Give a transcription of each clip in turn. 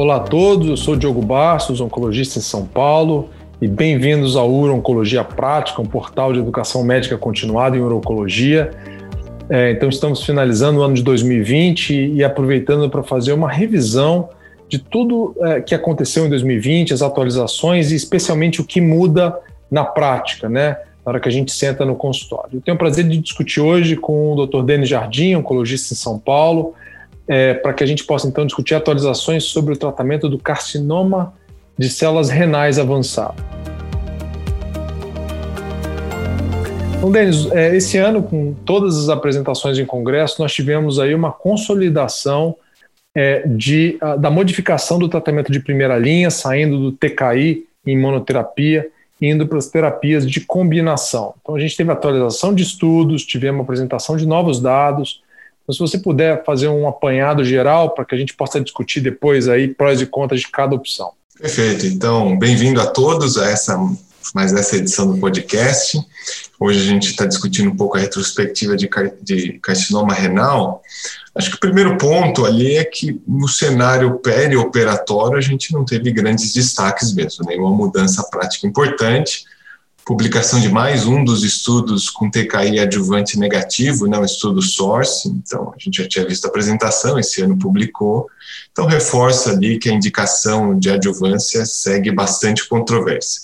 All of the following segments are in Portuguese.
Olá a todos, eu sou Diogo Bastos, oncologista em São Paulo, e bem-vindos ao Uro Oncologia Prática, um portal de educação médica continuada em urologia. É, então, estamos finalizando o ano de 2020 e aproveitando para fazer uma revisão de tudo é, que aconteceu em 2020, as atualizações e especialmente o que muda na prática, né? Na hora que a gente senta no consultório. Eu tenho o prazer de discutir hoje com o Dr. Denis Jardim, oncologista em São Paulo, é, para que a gente possa então discutir atualizações sobre o tratamento do carcinoma de células renais avançado. Então, Denis, é, esse ano, com todas as apresentações em congresso, nós tivemos aí uma consolidação é, de, da modificação do tratamento de primeira linha, saindo do TKI em monoterapia, indo para as terapias de combinação. Então, a gente teve atualização de estudos, tivemos apresentação de novos dados, então, se você puder fazer um apanhado geral para que a gente possa discutir depois aí prós e contras de cada opção. Perfeito. Então, bem-vindo a todos a essa mais essa edição do podcast. Hoje a gente está discutindo um pouco a retrospectiva de, de carcinoma renal. Acho que o primeiro ponto ali é que no cenário perioperatório a gente não teve grandes destaques mesmo, nenhuma mudança prática importante publicação de mais um dos estudos com TKI adjuvante negativo, né, o estudo SOURCE, então a gente já tinha visto a apresentação, esse ano publicou, então reforça ali que a indicação de adjuvância segue bastante controvérsia.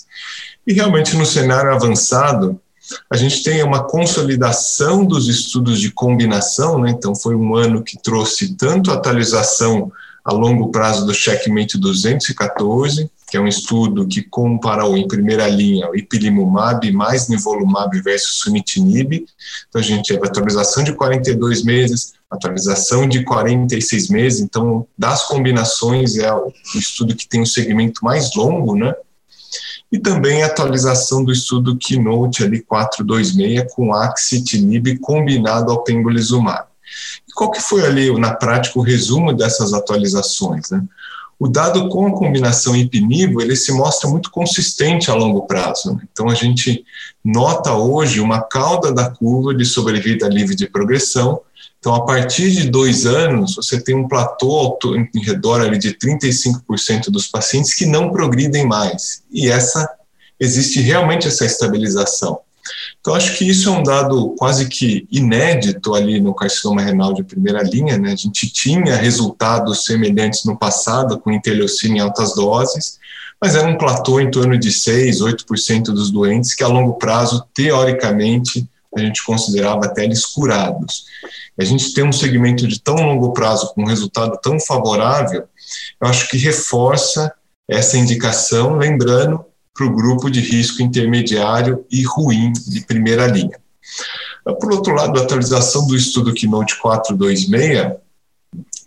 E realmente no cenário avançado, a gente tem uma consolidação dos estudos de combinação, né, então foi um ano que trouxe tanto atualização a longo prazo do Checkmate 214, que é um estudo que comparou em primeira linha o ipilimumab mais nivolumab versus sunitinib. Então, a gente teve atualização de 42 meses, atualização de 46 meses. Então, das combinações, é o estudo que tem o um segmento mais longo, né? E também a atualização do estudo Keynote ali 426 com axitinib combinado ao pembrolizumab. E qual que foi ali, na prática, o resumo dessas atualizações, né? O dado com a combinação ipinivo, ele se mostra muito consistente a longo prazo. Né? Então, a gente nota hoje uma cauda da curva de sobrevida livre de progressão. Então, a partir de dois anos, você tem um platô em redor ali de 35% dos pacientes que não progridem mais. E essa existe realmente essa estabilização. Então, acho que isso é um dado quase que inédito ali no carcinoma renal de primeira linha. Né? A gente tinha resultados semelhantes no passado com interleucina em altas doses, mas era um platô em torno de 6, 8% dos doentes que, a longo prazo, teoricamente, a gente considerava até eles curados. A gente tem um segmento de tão longo prazo com um resultado tão favorável, eu acho que reforça essa indicação, lembrando para o grupo de risco intermediário e ruim de primeira linha. Por outro lado, a atualização do estudo Keynote 426,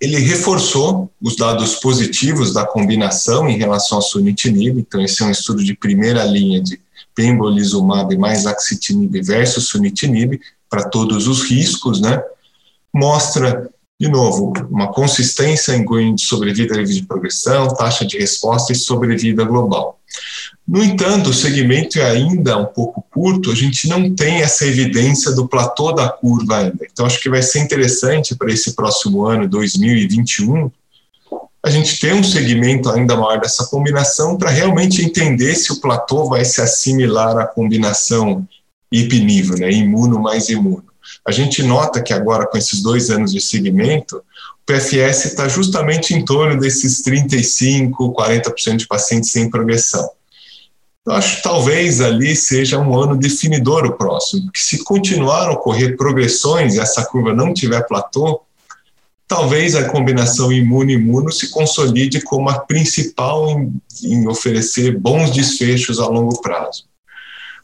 ele reforçou os dados positivos da combinação em relação ao sunitinib, então esse é um estudo de primeira linha de pembrolizumab mais axitinib versus sunitinib, para todos os riscos, né? Mostra, de novo, uma consistência em ganho de sobrevida livre de progressão, taxa de resposta e sobrevida global. No entanto, o segmento é ainda um pouco curto, a gente não tem essa evidência do platô da curva ainda. Então, acho que vai ser interessante para esse próximo ano, 2021, a gente ter um segmento ainda maior dessa combinação para realmente entender se o platô vai se assimilar à combinação ipinivo, né, imuno mais imuno. A gente nota que agora, com esses dois anos de segmento, o PFS está justamente em torno desses 35, 40% de pacientes sem progressão. Eu acho que talvez ali seja um ano definidor o próximo, porque se continuar a ocorrer progressões e essa curva não tiver platô, talvez a combinação imune-imuno se consolide como a principal em, em, oferecer bons desfechos a longo prazo.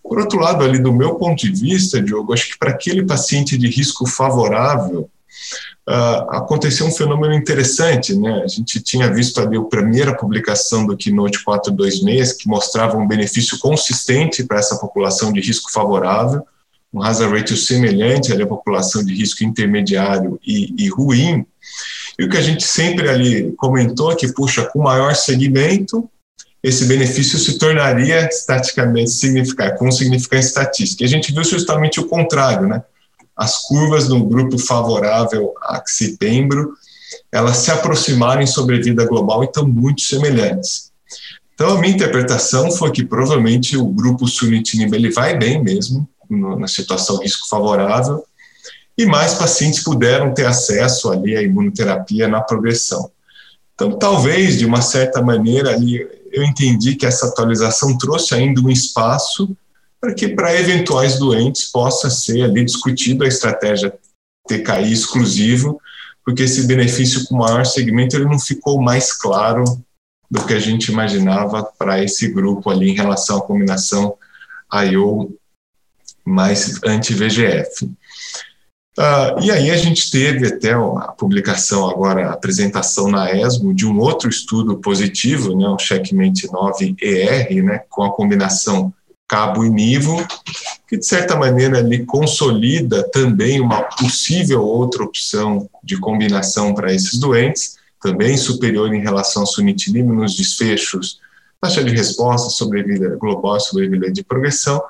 Por outro lado, ali do meu ponto de vista, Diogo, acho que para aquele paciente de risco favorável, uh, aconteceu um fenômeno interessante, né? A gente tinha visto ali a primeira publicação do Keynote 426, que mostrava um benefício consistente para essa população de risco favorável, um hazard ratio semelhante à população de risco intermediário e, e ruim. E o que a gente sempre ali comentou é que, puxa, com maior segmento, esse benefício se tornaria estaticamente significativo, com significância estatística. E a gente viu justamente o contrário, né? As curvas no grupo favorável a Xipembro elas se aproximaram em sobrevida global e estão muito semelhantes. Então, a minha interpretação foi que provavelmente o grupo sunitinib ele vai bem mesmo, no, na situação risco favorável, e mais pacientes puderam ter acesso ali à imunoterapia na progressão. Então, talvez, de uma certa maneira, ali, eu entendi que essa atualização trouxe ainda um espaço para que, para eventuais doentes, possa ser ali discutido a estratégia TKI exclusivo, porque esse benefício com maior segmento ele não ficou mais claro do que a gente imaginava para esse grupo ali em relação à combinação IO mais anti-VGF. Uh, ah, e aí a gente teve até a publicação agora, a apresentação na ESMO de um outro estudo positivo, né, o Checkmate 9ER, né, com a combinação cabo e nivo, que de certa maneira ali consolida também uma possível outra opção de combinação para esses doentes, também superior em relação ao sunitinib nos desfechos, taxa de resposta, sobrevida global, sobrevida de progressão,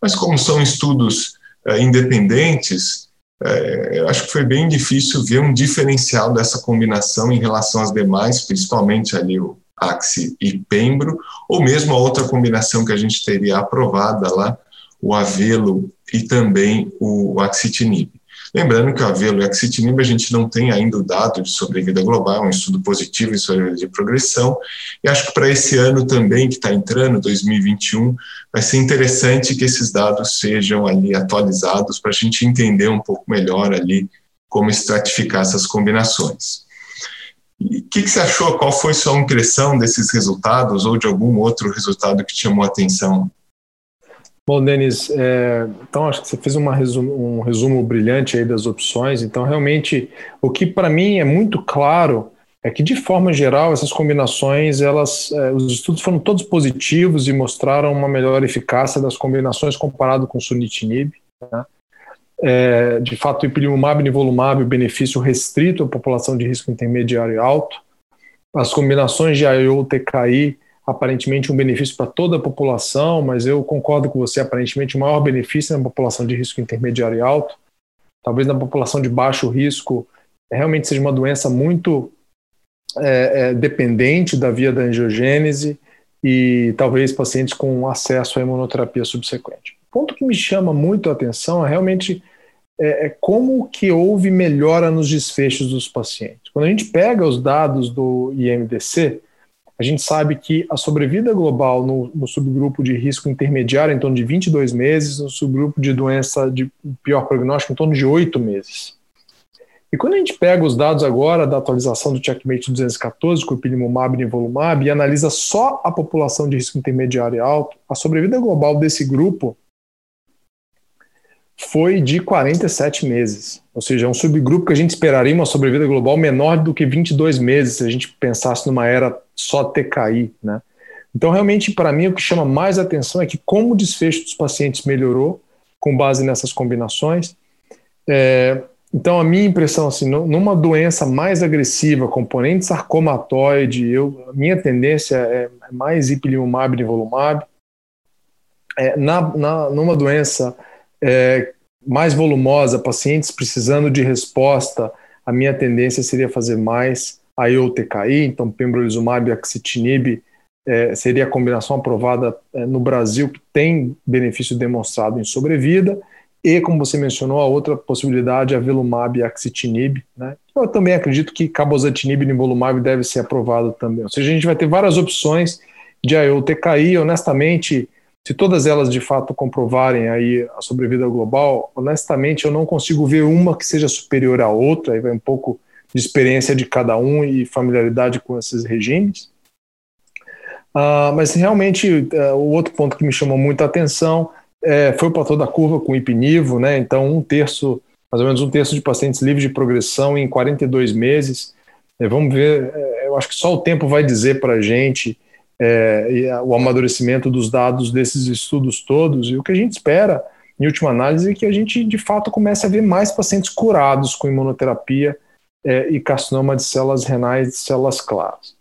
mas como são estudos uh, independentes, uh, eu acho que foi bem difícil ver um diferencial dessa combinação em relação às demais, principalmente ali o Axi e Pembro, ou mesmo a outra combinação que a gente teria aprovada lá, o Avelo e também o Axitinib. Lembrando que o Avelo e Axitinib a gente não tem ainda o dado de sobrevida global, é um estudo positivo em sobrevida de progressão, e acho que para esse ano também, que está entrando, 2021, vai ser interessante que esses dados sejam ali atualizados para a gente entender um pouco melhor ali como estratificar essas combinações. O que, que, você achou? Qual foi sua impressão desses resultados ou de algum outro resultado que chamou a atenção? Bom, Denis, é, então acho que você fez resumo, um resumo brilhante aí das opções. Então, realmente, o que para mim é muito claro é que, de forma geral, essas combinações, elas, é, os estudos foram todos positivos e mostraram uma melhor eficácia das combinações comparado com o sunitinib. Né? É, de fato, ipilimumab e nivolumab, o benefício restrito à população de risco intermediário e alto. As combinações de IO-TKI aparentemente um benefício para toda a população, mas eu concordo com você, aparentemente o maior benefício na população de risco intermediário e alto, talvez na população de baixo risco, realmente seja uma doença muito é, é, dependente da via da angiogênese e talvez pacientes com acesso à imunoterapia subsequente. Ponto que me chama muito a atenção é realmente é, é como que houve melhora nos desfechos dos pacientes. Quando a gente pega os dados do IMDC, a gente sabe que a sobrevida global no, no, subgrupo de risco intermediário em torno de 22 meses, no subgrupo de doença de pior prognóstico em torno de 8 meses. E quando a gente pega os dados agora da atualização do Checkmate 214 com o ipilimumab e nivolumab e analisa só a população de risco intermediário alto, a sobrevida global desse grupo foi de 47 meses. Ou seja, é um subgrupo que a gente esperaria uma sobrevida global menor do que 22 meses, se a gente pensasse numa era só TKI. Né? Então, realmente, para mim, o que chama mais atenção é que como o desfecho dos pacientes melhorou com base nessas combinações. É, então, a minha impressão, assim, numa doença mais agressiva, componente sarcomatoide, eu, a minha tendência é mais ipilimumab e nivolumab. É, na, na, numa doença é, mais volumosa, pacientes precisando de resposta, a minha tendência seria fazer mais a IOTKI, então pembrolizumab e axitinib é, seria a combinação aprovada é, no Brasil que tem benefício demonstrado em sobrevida, e como você mencionou, a outra possibilidade é a velumab e axitinib, né? Eu também acredito que cabozantinib e nivolumab deve ser aprovado também. Ou seja, a gente vai ter várias opções de IOTKI, honestamente, se todas elas de fato comprovarem aí a sobrevida global, honestamente eu não consigo ver uma que seja superior à outra, aí vai um pouco de experiência de cada um e familiaridade com esses regimes. Uh, mas realmente uh, o outro ponto que me chamou muita atenção é, foi o platô da curva com ipinivo, né? Então um terço, mais ou menos um terço de pacientes livres de progressão em 42 meses. É, vamos ver, é, eu acho que só o tempo vai dizer para a gente é, o amadurecimento dos dados desses estudos todos, e o que a gente espera, em última análise, é que a gente de fato comece a ver mais pacientes curados com imunoterapia é, e carcinoma de células renais de células claras.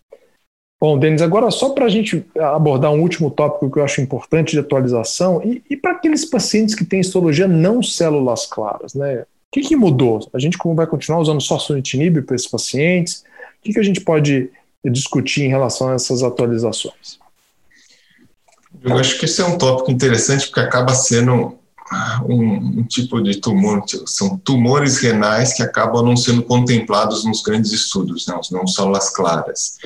Bom, Denis, agora só para a gente abordar um último tópico que eu acho importante de atualização, e, e para aqueles pacientes que têm histologia não células claras, né? que, que mudou? A gente vai continuar usando só sunitinib para esses pacientes? O que, que a gente pode discutir em relação a essas atualizações? Eu acho que esse é um tópico interessante porque acaba sendo um, um, tipo de tumor, são tumores renais que acabam não sendo contemplados nos grandes estudos, né, não células claras.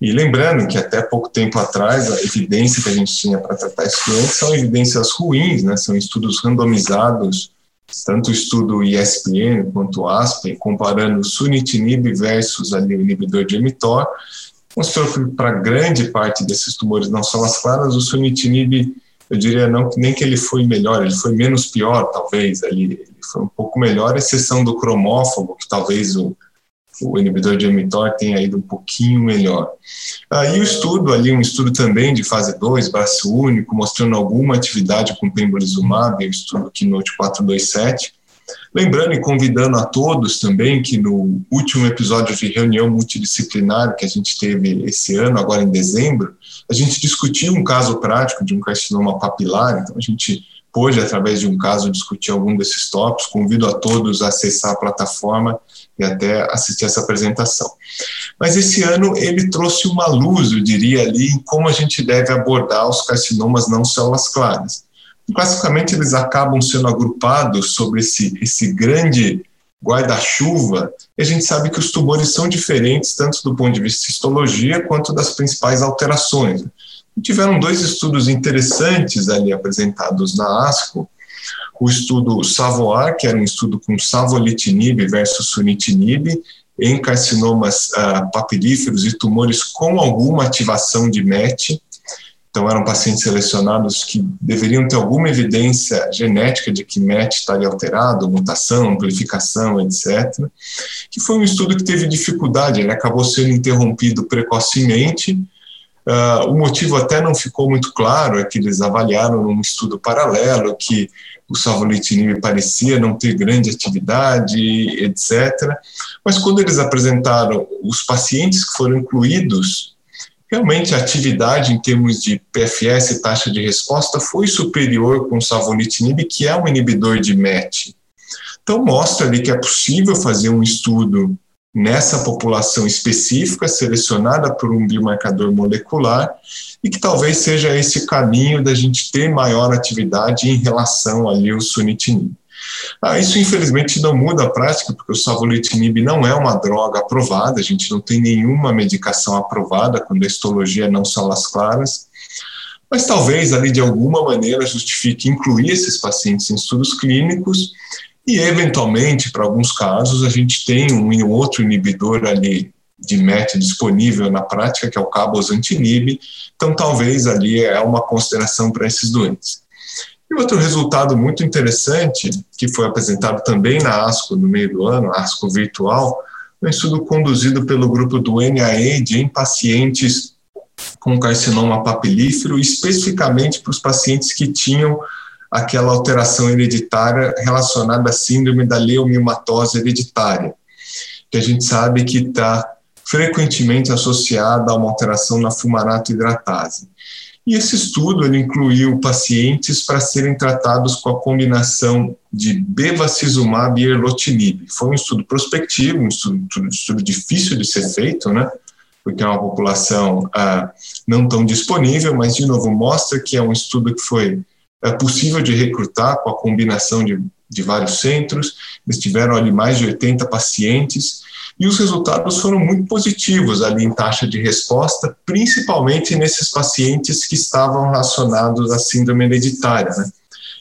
E lembrando que até pouco tempo atrás a evidência que a gente tinha para tratar esses doentes são evidências ruins, né, são estudos randomizados, tanto o estudo ESPN quanto o ASPEN, comparando sunitinib versus ali, o inibidor de mTOR, mostrou que para grande parte desses tumores não células claras, o sunitinib eu diria não nem que ele foi melhor, ele foi menos pior, talvez, ali, ele foi um pouco melhor, exceção do cromófobo, que talvez o, o inibidor de mTOR tenha ido um pouquinho melhor. Aí o estudo ali, um estudo também de fase 2, braço único, mostrando alguma atividade com pembrolizumab, o estudo Keynote 427, Lembrando e convidando a todos também que no último episódio de reunião multidisciplinar que a gente teve esse ano, agora em dezembro, a gente discutiu um caso prático de um carcinoma papilar, então a gente pôde, através de um caso, discutir algum desses tópicos. Convido a todos a acessar a plataforma e até assistir essa apresentação. Mas esse ano ele trouxe uma luz, eu diria ali, em como a gente deve abordar os carcinomas não células claras. Classicamente, eles acabam sendo agrupados sobre esse, esse grande guarda-chuva, e a gente sabe que os tumores são diferentes, tanto do ponto de vista de histologia quanto das principais alterações. tiveram dois estudos interessantes ali apresentados na ASCO, o estudo SAVOAR, que era um estudo com savolitinib versus sunitinib, em carcinomas uh, papilíferos e tumores com alguma ativação de MET, então, eram pacientes selecionados que deveriam ter alguma evidência genética de que MET estaria alterado, mutação, amplificação, etc. Que foi um estudo que teve dificuldade, ele acabou sendo interrompido precocemente. Uh, o motivo até não ficou muito claro, é que eles avaliaram num estudo paralelo que o savolitinib parecia não ter grande atividade, etc. Mas quando eles apresentaram os pacientes que foram incluídos Realmente, a atividade em termos de PFS, taxa de resposta, foi superior com o savolitinib, que é um inibidor de MET. Então, mostra ali que é possível fazer um estudo nessa população específica, selecionada por um biomarcador molecular, e que talvez seja esse caminho da gente ter maior atividade em relação ali ao sunitinib. Ah, isso, infelizmente, não muda a prática, porque o savolitinib não é uma droga aprovada, a gente não tem nenhuma medicação aprovada quando a histologia não são as claras, mas talvez ali de alguma maneira justifique incluir esses pacientes em estudos clínicos e, eventualmente, para alguns casos, a gente tem um outro inibidor ali de MET disponível na prática, que é o cabozantinib, então talvez ali é uma consideração para esses doentes. E outro resultado muito interessante, que foi apresentado também na ASCO no meio do ano, ASCO virtual, um estudo conduzido pelo grupo do NIH em pacientes com carcinoma papilífero, especificamente para os pacientes que tinham aquela alteração hereditária relacionada à síndrome da leomiomatose hereditária, que a gente sabe que está frequentemente associada a uma alteração na fumarato hidratase. E esse estudo ele incluiu pacientes para serem tratados com a combinação de bevacizumab e erlotinib. Foi um estudo prospectivo, um estudo, um estudo difícil de ser feito, né? Porque é uma população ah, não tão disponível, mas de novo mostra que é um estudo que foi é possível de recrutar com a combinação de, de vários centros. Eles tiveram ali mais de 80 pacientes e os resultados foram muito positivos ali em taxa de resposta, principalmente nesses pacientes que estavam relacionados à síndrome hereditária. Né?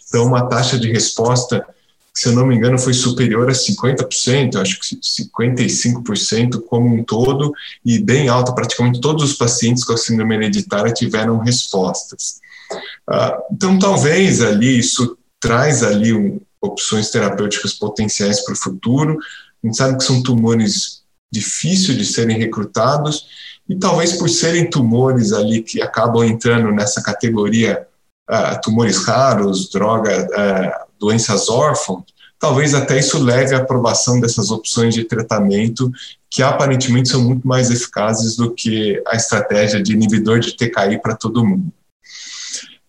Então, uma taxa de resposta, se eu não me engano, foi superior a 50%, acho que 55% como um todo, e bem alta, praticamente todos os pacientes com a síndrome hereditária tiveram respostas. Ah, então, talvez ali isso traz ali um, opções terapêuticas potenciais para o futuro, a gente sabe que são tumores difíceis de serem recrutados e talvez por serem tumores ali que acabam entrando nessa categoria uh, tumores raros, droga, uh, doenças órfãs, talvez até isso leve à aprovação dessas opções de tratamento que aparentemente são muito mais eficazes do que a estratégia de inibidor de TKI para todo mundo.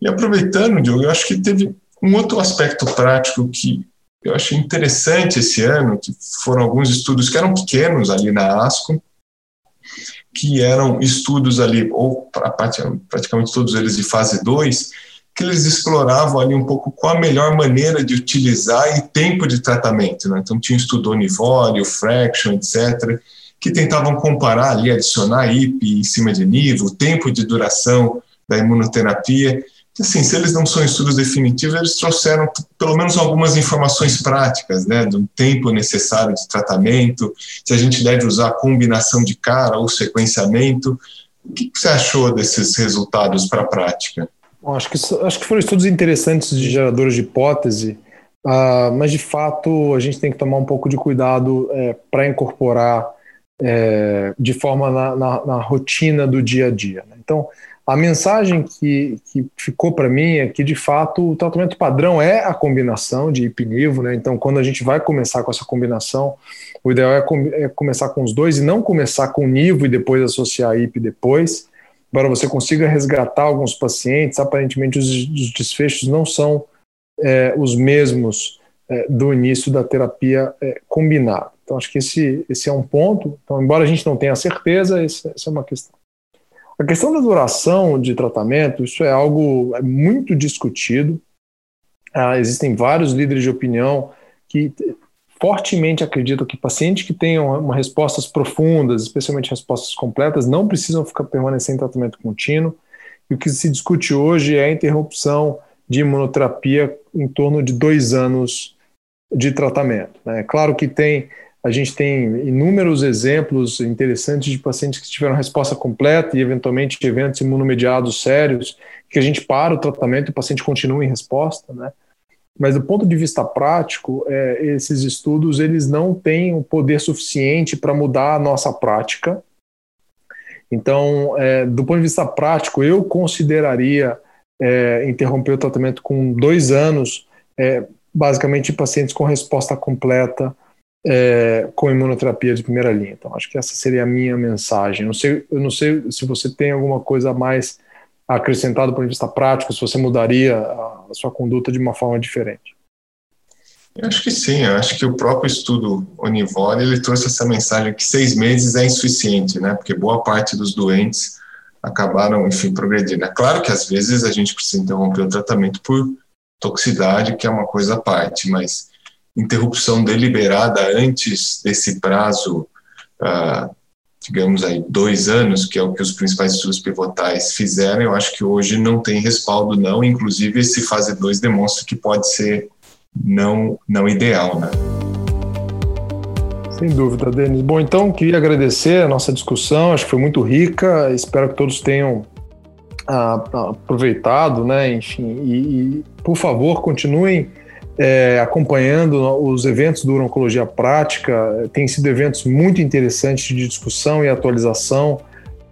E aproveitando, Diogo, eu acho que teve um outro aspecto prático que eu achei interessante esse ano, que foram alguns estudos que eram pequenos ali na ASCO, que eram estudos ali, ou praticamente todos eles de fase 2, que eles exploravam ali um pouco qual a melhor maneira de utilizar e tempo de tratamento. Né? Então, tinha um estudo onivóreo, fraction, etc., que tentavam comparar ali, adicionar IP em cima de nível, o tempo de duração da imunoterapia, assim, se eles não são estudos definitivos, eles trouxeram pelo menos algumas informações práticas, né, do tempo necessário de tratamento, se a gente deve usar combinação de cara ou sequenciamento. O que você achou desses resultados para a prática? Bom, acho, que, acho que foram estudos interessantes de geradores de hipótese, uh, mas de fato a gente tem que tomar um pouco de cuidado é, para incorporar é, de forma na, na, na, rotina do dia a dia. Né? Então, a mensagem que, que ficou para mim é que, de fato, o tratamento padrão é a combinação de ipinivo, né? Então, quando a gente vai começar com essa combinação, o ideal é, com, é começar com os dois e não começar com nivo e depois associar a IP depois, embora você consiga resgatar alguns pacientes, aparentemente os, os desfechos não são é, os mesmos é, do início da terapia é, combinada. Então, acho que esse, esse é um ponto. Então, embora a gente não tenha certeza, essa é uma questão. A questão da duração de tratamento, isso é algo é muito discutido. Ah, existem vários líderes de opinião que fortemente acreditam que pacientes que tenham uma respostas profundas, especialmente respostas completas, não precisam ficar permanecer em tratamento contínuo. E o que se discute hoje é a interrupção de imunoterapia em torno de dois anos de tratamento. É né? claro que tem a gente tem inúmeros exemplos interessantes de pacientes que tiveram resposta completa e, eventualmente, eventos imunomediados sérios, que a gente para o tratamento e o paciente continua em resposta, né? Mas, do ponto de vista prático, é, esses estudos eles não têm o poder suficiente para mudar a nossa prática. Então, é, do ponto de vista prático, eu consideraria é, interromper o tratamento com dois anos, é, basicamente pacientes com resposta completa é, com imunoterapia de primeira linha. Então, acho que essa seria a minha mensagem. Não sei, eu não sei se você tem alguma coisa a mais acrescentado do ponto de vista prático, se você mudaria a, a sua conduta de uma forma diferente. Eu acho que sim, eu acho que o próprio estudo Onivore, ele trouxe essa mensagem que seis meses é insuficiente, né, porque boa parte dos doentes acabaram, enfim, progredindo. É claro que às vezes a gente precisa interromper o tratamento por toxicidade, que é uma coisa à parte, mas interrupção deliberada antes desse prazo, uh, digamos aí, dois anos, que é o que os principais estudos pivotais fizeram, eu acho que hoje não tem respaldo não, inclusive esse fase 2 demonstra que pode ser não, não ideal, né? Sem dúvida, Denis. Bom, então queria agradecer a nossa discussão, acho que foi muito rica, espero que todos tenham ah, aproveitado, né? Enfim, e, e por favor, continuem é, acompanhando os eventos do Oncologia Prática. Tem sido eventos muito interessantes de discussão e atualização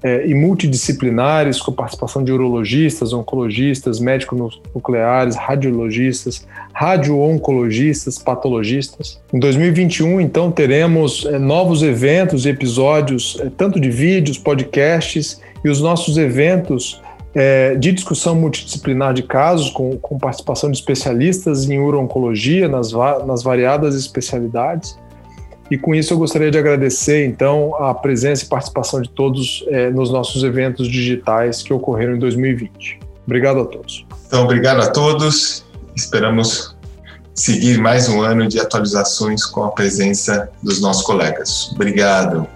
é, e multidisciplinares, com participação de urologistas, oncologistas, médicos nucleares, radiologistas, radio-oncologistas, patologistas. Em 2021, então, teremos é, novos eventos e episódios, é, tanto de vídeos, podcasts, e os nossos eventos é, de discussão multidisciplinar de casos, com, com participação de especialistas em uro-oncologia, nas, nas variadas especialidades. E com isso eu gostaria de agradecer, então, a presença e participação de todos é, nos nossos eventos digitais que ocorreram em 2020. Obrigado a todos. Então, obrigado a todos. Esperamos seguir mais um ano de atualizações com a presença dos nossos colegas. Obrigado.